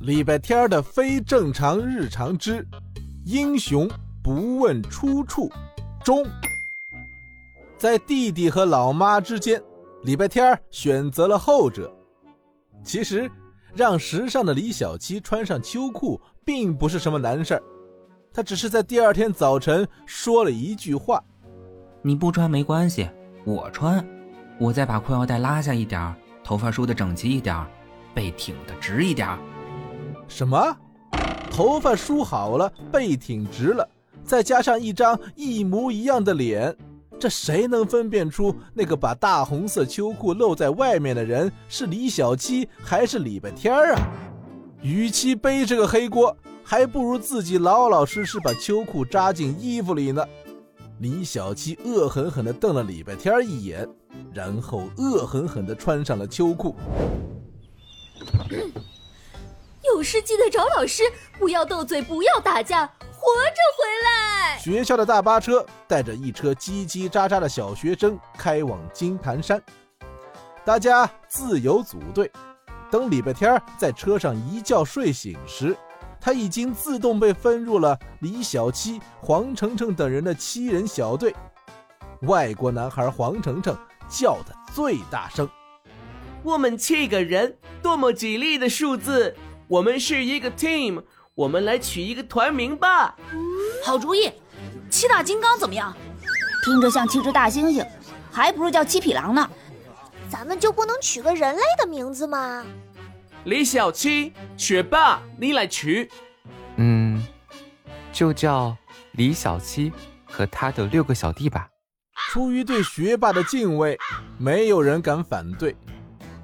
礼拜天的非正常日常之英雄不问出处中，在弟弟和老妈之间，礼拜天选择了后者。其实，让时尚的李小七穿上秋裤并不是什么难事儿，他只是在第二天早晨说了一句话：“你不穿没关系，我穿。我再把裤腰带拉下一点儿，头发梳得整齐一点儿，背挺得直一点儿。”什么？头发梳好了，背挺直了，再加上一张一模一样的脸，这谁能分辨出那个把大红色秋裤露在外面的人是李小七还是礼拜天啊？与其背这个黑锅，还不如自己老老实实把秋裤扎进衣服里呢。李小七恶狠狠地瞪了礼拜天一眼，然后恶狠狠地穿上了秋裤。有事记得找老师，不要斗嘴，不要打架，活着回来。学校的大巴车带着一车叽叽喳喳的小学生开往金盘山，大家自由组队。等礼拜天在车上一觉睡醒时，他已经自动被分入了李小七、黄澄澄等人的七人小队。外国男孩黄澄澄叫得最大声：“我们七个人，多么吉利的数字！”我们是一个 team，我们来取一个团名吧。好主意，七大金刚怎么样？听着像七只大猩猩，还不如叫七匹狼呢。咱们就不能取个人类的名字吗？李小七，学霸，你来取。嗯，就叫李小七和他的六个小弟吧。出于对学霸的敬畏，没有人敢反对，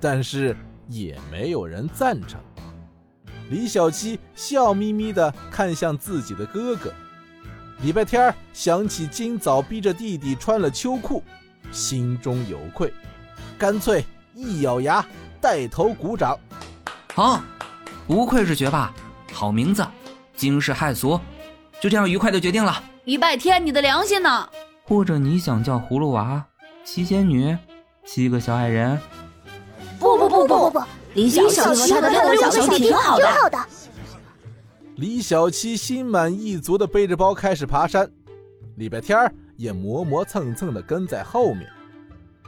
但是也没有人赞成。李小七笑眯眯地看向自己的哥哥。礼拜天想起今早逼着弟弟穿了秋裤，心中有愧，干脆一咬牙带头鼓掌。好，不愧是学霸，好名字，惊世骇俗，就这样愉快的决定了。礼拜天，你的良心呢？或者你想叫葫芦娃、七仙女、七个小矮人？不不不不不不。李小七和他的六个小弟挺好的。李小七心满意足的背着包开始爬山，礼拜天也磨磨蹭蹭的跟在后面。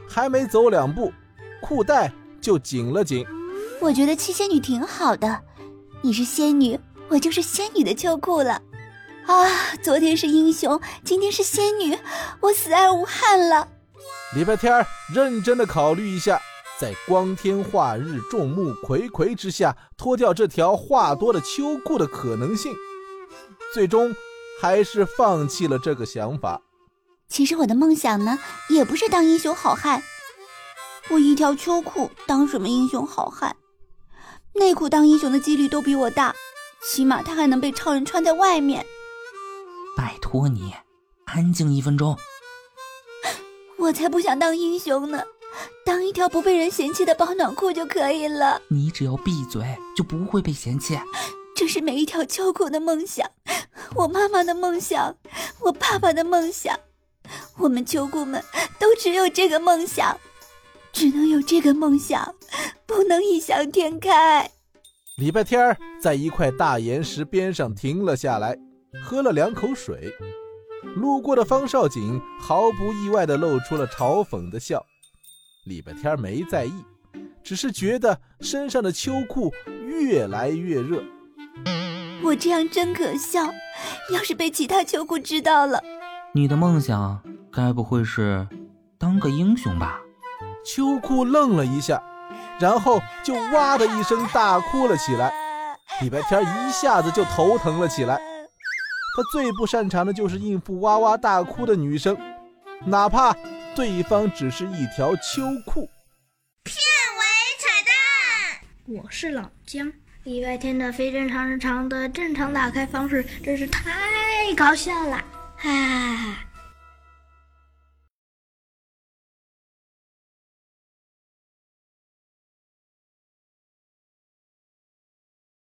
还没走两步，裤带就紧了紧。我觉得七仙女挺好的，你是仙女，我就是仙女的秋裤了。啊，昨天是英雄，今天是仙女，我死而无憾了。礼拜天认真的考虑一下。在光天化日、众目睽睽之下脱掉这条话多的秋裤的可能性，最终还是放弃了这个想法。其实我的梦想呢，也不是当英雄好汉。我一条秋裤当什么英雄好汉？内裤当英雄的几率都比我大，起码他还能被超人穿在外面。拜托你，安静一分钟。我才不想当英雄呢。当一条不被人嫌弃的保暖裤就可以了。你只要闭嘴，就不会被嫌弃。这是每一条秋裤的梦想，我妈妈的梦想，我爸爸的梦想，我们秋裤们都只有这个梦想，只能有这个梦想，不能异想天开。礼拜天在一块大岩石边上停了下来，喝了两口水。路过的方少景毫不意外地露出了嘲讽的笑。礼拜天没在意，只是觉得身上的秋裤越来越热。我这样真可笑，要是被其他秋裤知道了。你的梦想该不会是当个英雄吧？秋裤愣了一下，然后就哇的一声大哭了起来。礼拜天一下子就头疼了起来。他最不擅长的就是应付哇哇大哭的女生，哪怕。对方只是一条秋裤。片尾彩蛋，我是老姜。礼拜天的非正常日常的正常打开方式真是太搞笑了，哈哈哈。